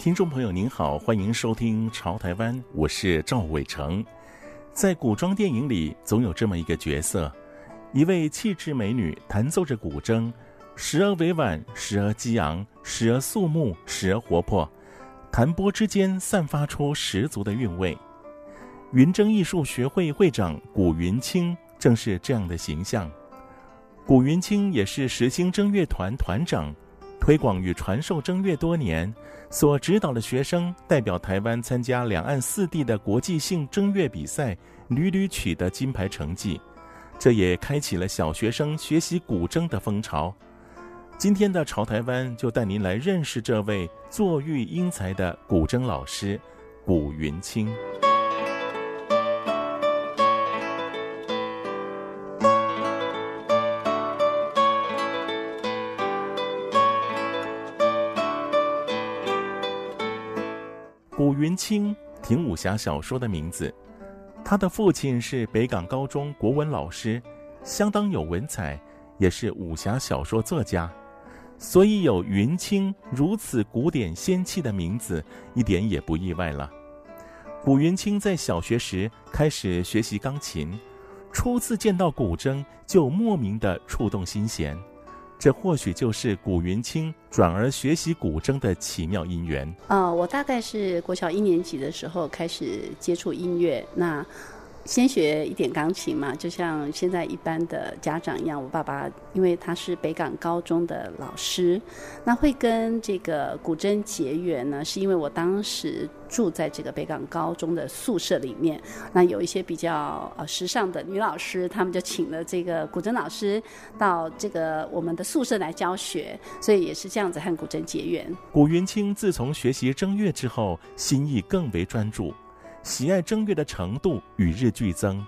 听众朋友，您好，欢迎收听《潮台湾》，我是赵伟成。在古装电影里，总有这么一个角色，一位气质美女，弹奏着古筝，时而委婉，时而激昂，时而肃穆，时而活泼，弹拨之间散发出十足的韵味。云筝艺术学会会长古云清正是这样的形象。古云清也是时兴筝乐团团长。推广与传授筝乐多年，所指导的学生代表台湾参加两岸四地的国际性筝乐比赛，屡屡取得金牌成绩，这也开启了小学生学习古筝的风潮。今天的潮台湾就带您来认识这位坐育英才的古筝老师古云清。云清，挺武侠小说的名字。他的父亲是北港高中国文老师，相当有文采，也是武侠小说作家，所以有云清如此古典仙气的名字，一点也不意外了。古云清在小学时开始学习钢琴，初次见到古筝就莫名的触动心弦。这或许就是古云清转而学习古筝的奇妙因缘。呃，我大概是国小一年级的时候开始接触音乐，那。先学一点钢琴嘛，就像现在一般的家长一样。我爸爸因为他是北港高中的老师，那会跟这个古筝结缘呢，是因为我当时住在这个北港高中的宿舍里面。那有一些比较呃时尚的女老师，他们就请了这个古筝老师到这个我们的宿舍来教学，所以也是这样子和古筝结缘。古云清自从学习筝乐之后，心意更为专注。喜爱正乐的程度与日俱增，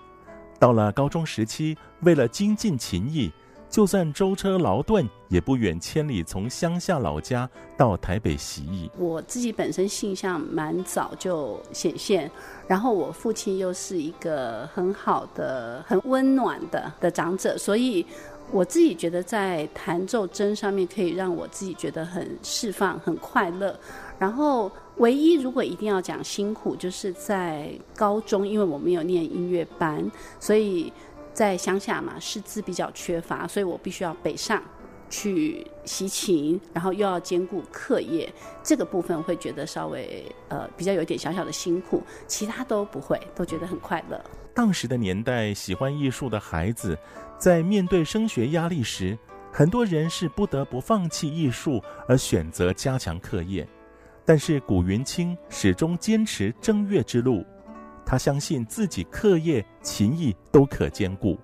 到了高中时期，为了精进琴艺，就算舟车劳顿，也不远千里从乡下老家到台北习艺。我自己本身性向蛮早就显现，然后我父亲又是一个很好的、很温暖的的长者，所以我自己觉得在弹奏筝上面可以让我自己觉得很释放、很快乐，然后。唯一如果一定要讲辛苦，就是在高中，因为我没有念音乐班，所以在乡下嘛，师资比较缺乏，所以我必须要北上去习琴，然后又要兼顾课业，这个部分会觉得稍微呃比较有点小小的辛苦，其他都不会，都觉得很快乐。当时的年代，喜欢艺术的孩子在面对升学压力时，很多人是不得不放弃艺术而选择加强课业。但是古云清始终坚持正月之路，他相信自己课业、琴艺都可兼顾，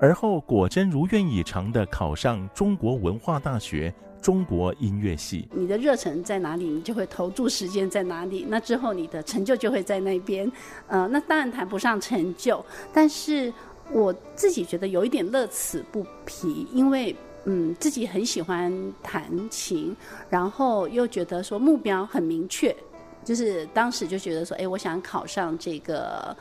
而后果真如愿以偿地考上中国文化大学中国音乐系。你的热忱在哪里，你就会投注时间在哪里，那之后你的成就就会在那边。呃，那当然谈不上成就，但是我自己觉得有一点乐此不疲，因为。嗯，自己很喜欢弹琴，然后又觉得说目标很明确，就是当时就觉得说，哎，我想考上这个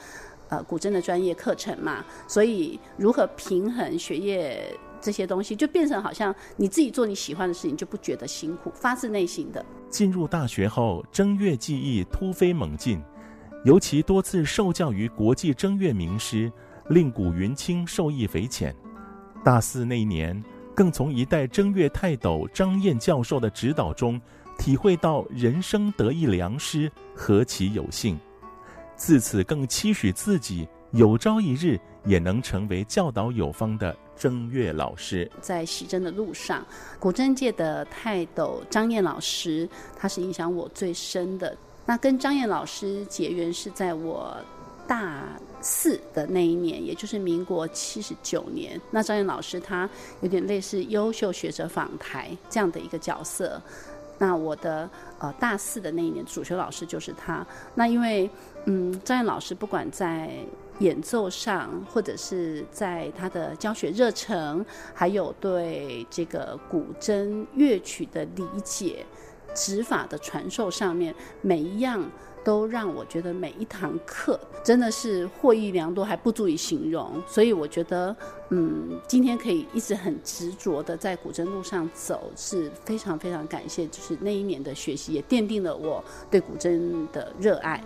呃古筝的专业课程嘛，所以如何平衡学业这些东西，就变成好像你自己做你喜欢的事情，就不觉得辛苦，发自内心的。进入大学后，筝乐技艺突飞猛进，尤其多次受教于国际筝乐名师，令古云清受益匪浅。大四那一年。更从一代正月泰斗张燕教授的指导中，体会到人生得一良师，何其有幸！自此更期许自己有朝一日也能成为教导有方的正月老师。在习筝的路上，古筝界的泰斗张燕老师，他是影响我最深的。那跟张燕老师结缘是在我大四的那一年，也就是民国七十九年。那张燕老师他有点类似优秀学者访台这样的一个角色。那我的呃大四的那一年主修老师就是他。那因为嗯张燕老师不管在演奏上，或者是在他的教学热忱，还有对这个古筝乐曲的理解。指法的传授上面，每一样都让我觉得每一堂课真的是获益良多，还不足以形容。所以我觉得，嗯，今天可以一直很执着的在古筝路上走，是非常非常感谢。就是那一年的学习，也奠定了我对古筝的热爱。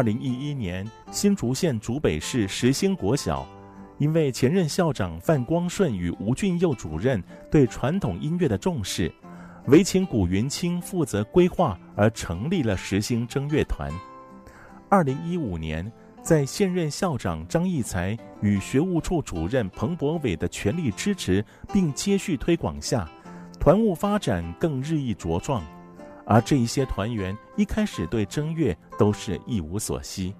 二零一一年，新竹县竹北市实兴国小，因为前任校长范光顺与吴俊佑主任对传统音乐的重视，委请古云清负责规划，而成立了实兴筝乐团。二零一五年，在现任校长张义才与学务处主任彭博伟的全力支持并接续推广下，团务发展更日益茁壮。而这一些团员一开始对筝乐都是一无所悉，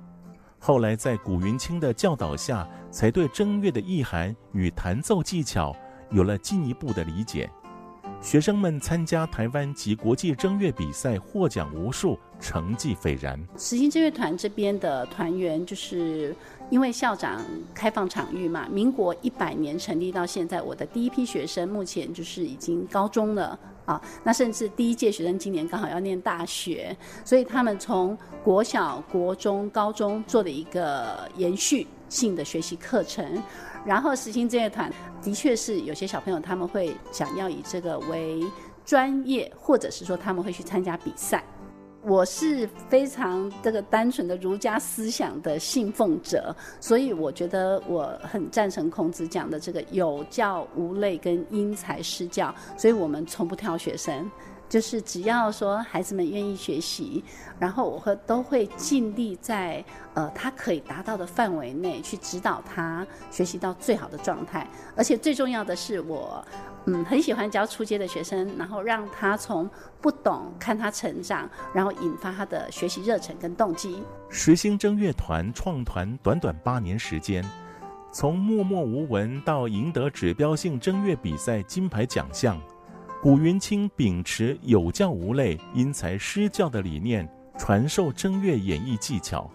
后来在古云清的教导下，才对筝乐的意涵与弹奏技巧有了进一步的理解。学生们参加台湾及国际筝乐比赛，获奖无数，成绩斐然。实兴正乐团这边的团员，就是因为校长开放场域嘛，民国一百年成立到现在，我的第一批学生目前就是已经高中了。啊，那甚至第一届学生今年刚好要念大学，所以他们从国小、国中、高中做的一个延续性的学习课程。然后实行这一团的确是有些小朋友他们会想要以这个为专业，或者是说他们会去参加比赛。我是非常这个单纯的儒家思想的信奉者，所以我觉得我很赞成孔子讲的这个有教无类跟因材施教，所以我们从不挑学生。就是只要说孩子们愿意学习，然后我会都会尽力在呃他可以达到的范围内去指导他学习到最好的状态。而且最重要的是我嗯很喜欢教初阶的学生，然后让他从不懂看他成长，然后引发他的学习热忱跟动机。实兴筝乐团创团短短八年时间，从默默无闻到赢得指标性筝乐比赛金牌奖项。古云清秉持有教无类、因材施教的理念，传授正月演绎技巧，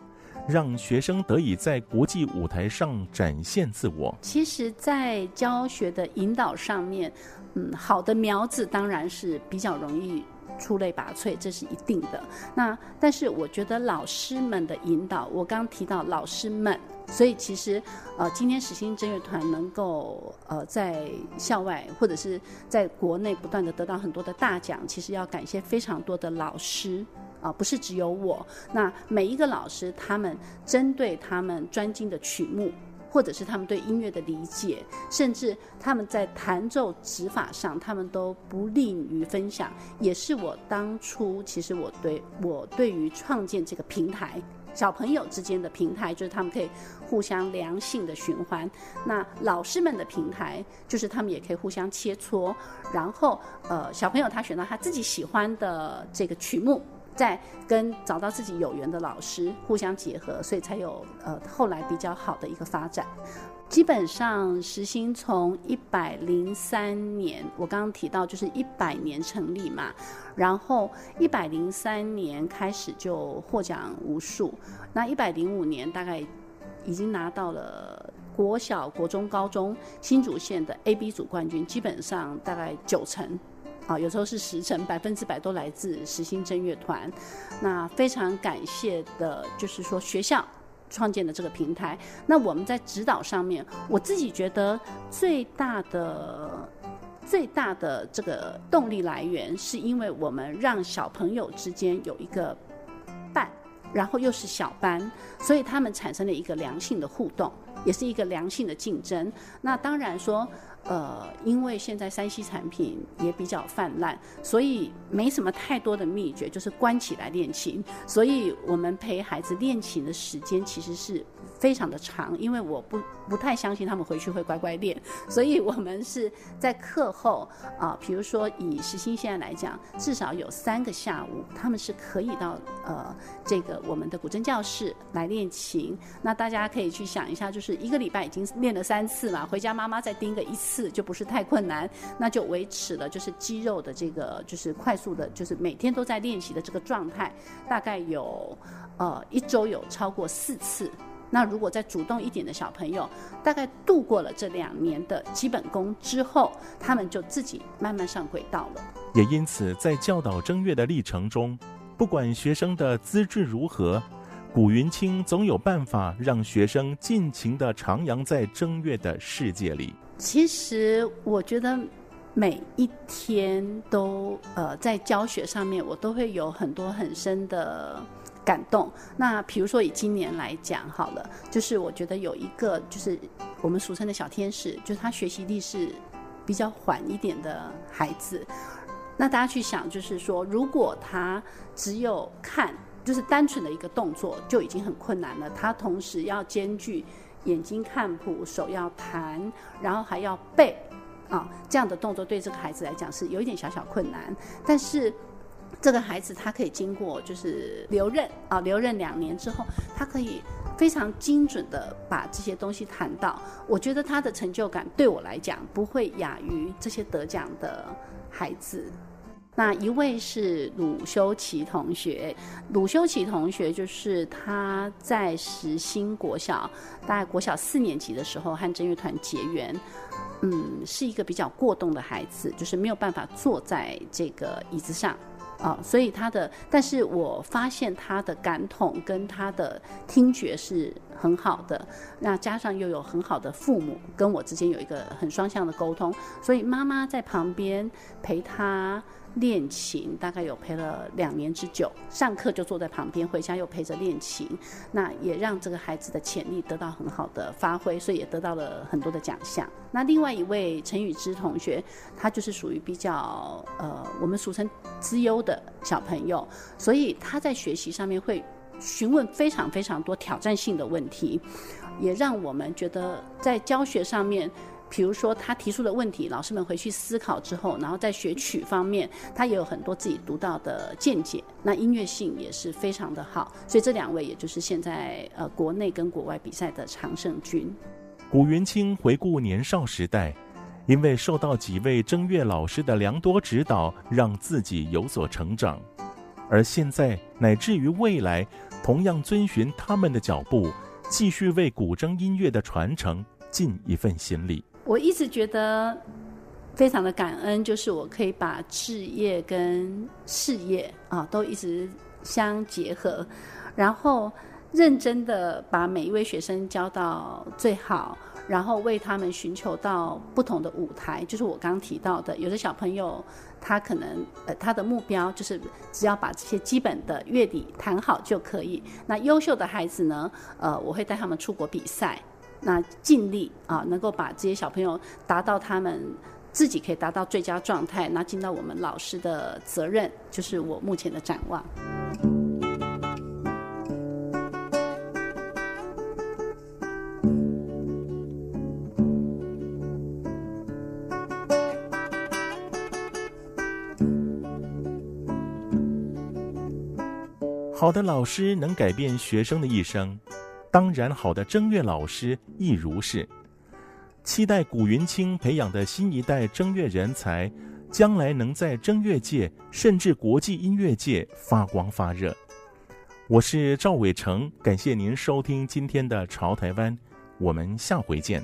让学生得以在国际舞台上展现自我。其实，在教学的引导上面，嗯，好的苗子当然是比较容易出类拔萃，这是一定的。那但是，我觉得老师们的引导，我刚提到老师们。所以其实，呃，今天实兴筝乐团能够呃在校外或者是在国内不断的得到很多的大奖，其实要感谢非常多的老师啊，不是只有我。那每一个老师，他们针对他们专精的曲目，或者是他们对音乐的理解，甚至他们在弹奏指法上，他们都不吝于分享，也是我当初其实我对我对于创建这个平台。小朋友之间的平台，就是他们可以互相良性的循环；那老师们的平台，就是他们也可以互相切磋。然后，呃，小朋友他选到他自己喜欢的这个曲目，再跟找到自己有缘的老师互相结合，所以才有呃后来比较好的一个发展。基本上，实心从一百零三年，我刚刚提到就是一百年成立嘛，然后一百零三年开始就获奖无数，那一百零五年大概已经拿到了国小、国中、高中新竹县的 A、B 组冠军，基本上大概九成，啊，有时候是十成，百分之百都来自实兴筝乐团。那非常感谢的就是说学校。创建的这个平台。那我们在指导上面，我自己觉得最大的最大的这个动力来源，是因为我们让小朋友之间有一个伴，然后又是小班，所以他们产生了一个良性的互动，也是一个良性的竞争。那当然说。呃，因为现在 3C 产品也比较泛滥，所以没什么太多的秘诀，就是关起来练琴。所以我们陪孩子练琴的时间其实是非常的长，因为我不不太相信他们回去会乖乖练，所以我们是在课后啊，比如说以时兴现在来讲，至少有三个下午，他们是可以到呃这个我们的古筝教室来练琴。那大家可以去想一下，就是一个礼拜已经练了三次嘛，回家妈妈再盯个一。次就不是太困难，那就维持了就是肌肉的这个就是快速的，就是每天都在练习的这个状态，大概有呃一周有超过四次。那如果再主动一点的小朋友，大概度过了这两年的基本功之后，他们就自己慢慢上轨道了。也因此，在教导正月的历程中，不管学生的资质如何，古云清总有办法让学生尽情地徜徉在正月的世界里。其实我觉得每一天都呃在教学上面，我都会有很多很深的感动。那比如说以今年来讲好了，就是我觉得有一个就是我们俗称的小天使，就是他学习力是比较缓一点的孩子。那大家去想，就是说如果他只有看，就是单纯的一个动作就已经很困难了，他同时要兼具。眼睛看谱，手要弹，然后还要背，啊，这样的动作对这个孩子来讲是有一点小小困难。但是这个孩子他可以经过就是留任啊，留任两年之后，他可以非常精准的把这些东西谈到。我觉得他的成就感对我来讲不会亚于这些得奖的孩子。那一位是鲁修齐同学，鲁修齐同学就是他在时兴国小，大概国小四年级的时候和正乐团结缘，嗯，是一个比较过动的孩子，就是没有办法坐在这个椅子上。啊、所以他的，但是我发现他的感统跟他的听觉是很好的，那加上又有很好的父母跟我之间有一个很双向的沟通，所以妈妈在旁边陪他练琴，大概有陪了两年之久，上课就坐在旁边，回家又陪着练琴，那也让这个孩子的潜力得到很好的发挥，所以也得到了很多的奖项。那另外一位陈宇之同学，他就是属于比较呃，我们俗称资优的小朋友，所以他在学习上面会询问非常非常多挑战性的问题，也让我们觉得在教学上面。比如说，他提出的问题，老师们回去思考之后，然后在学曲方面，他也有很多自己独到的见解。那音乐性也是非常的好，所以这两位也就是现在呃国内跟国外比赛的常胜军。古云清回顾年少时代，因为受到几位正乐老师的良多指导，让自己有所成长，而现在乃至于未来，同样遵循他们的脚步，继续为古筝音乐的传承尽一份心力。我一直觉得非常的感恩，就是我可以把职业跟事业啊都一直相结合，然后认真的把每一位学生教到最好，然后为他们寻求到不同的舞台。就是我刚提到的，有的小朋友他可能呃他的目标就是只要把这些基本的乐理弹好就可以。那优秀的孩子呢，呃，我会带他们出国比赛。那尽力啊，能够把这些小朋友达到他们自己可以达到最佳状态，那尽到我们老师的责任，就是我目前的展望。好的老师能改变学生的一生。当然，好的正乐老师亦如是。期待古云清培养的新一代正乐人才，将来能在正乐界甚至国际音乐界发光发热。我是赵伟成，感谢您收听今天的《潮台湾》，我们下回见。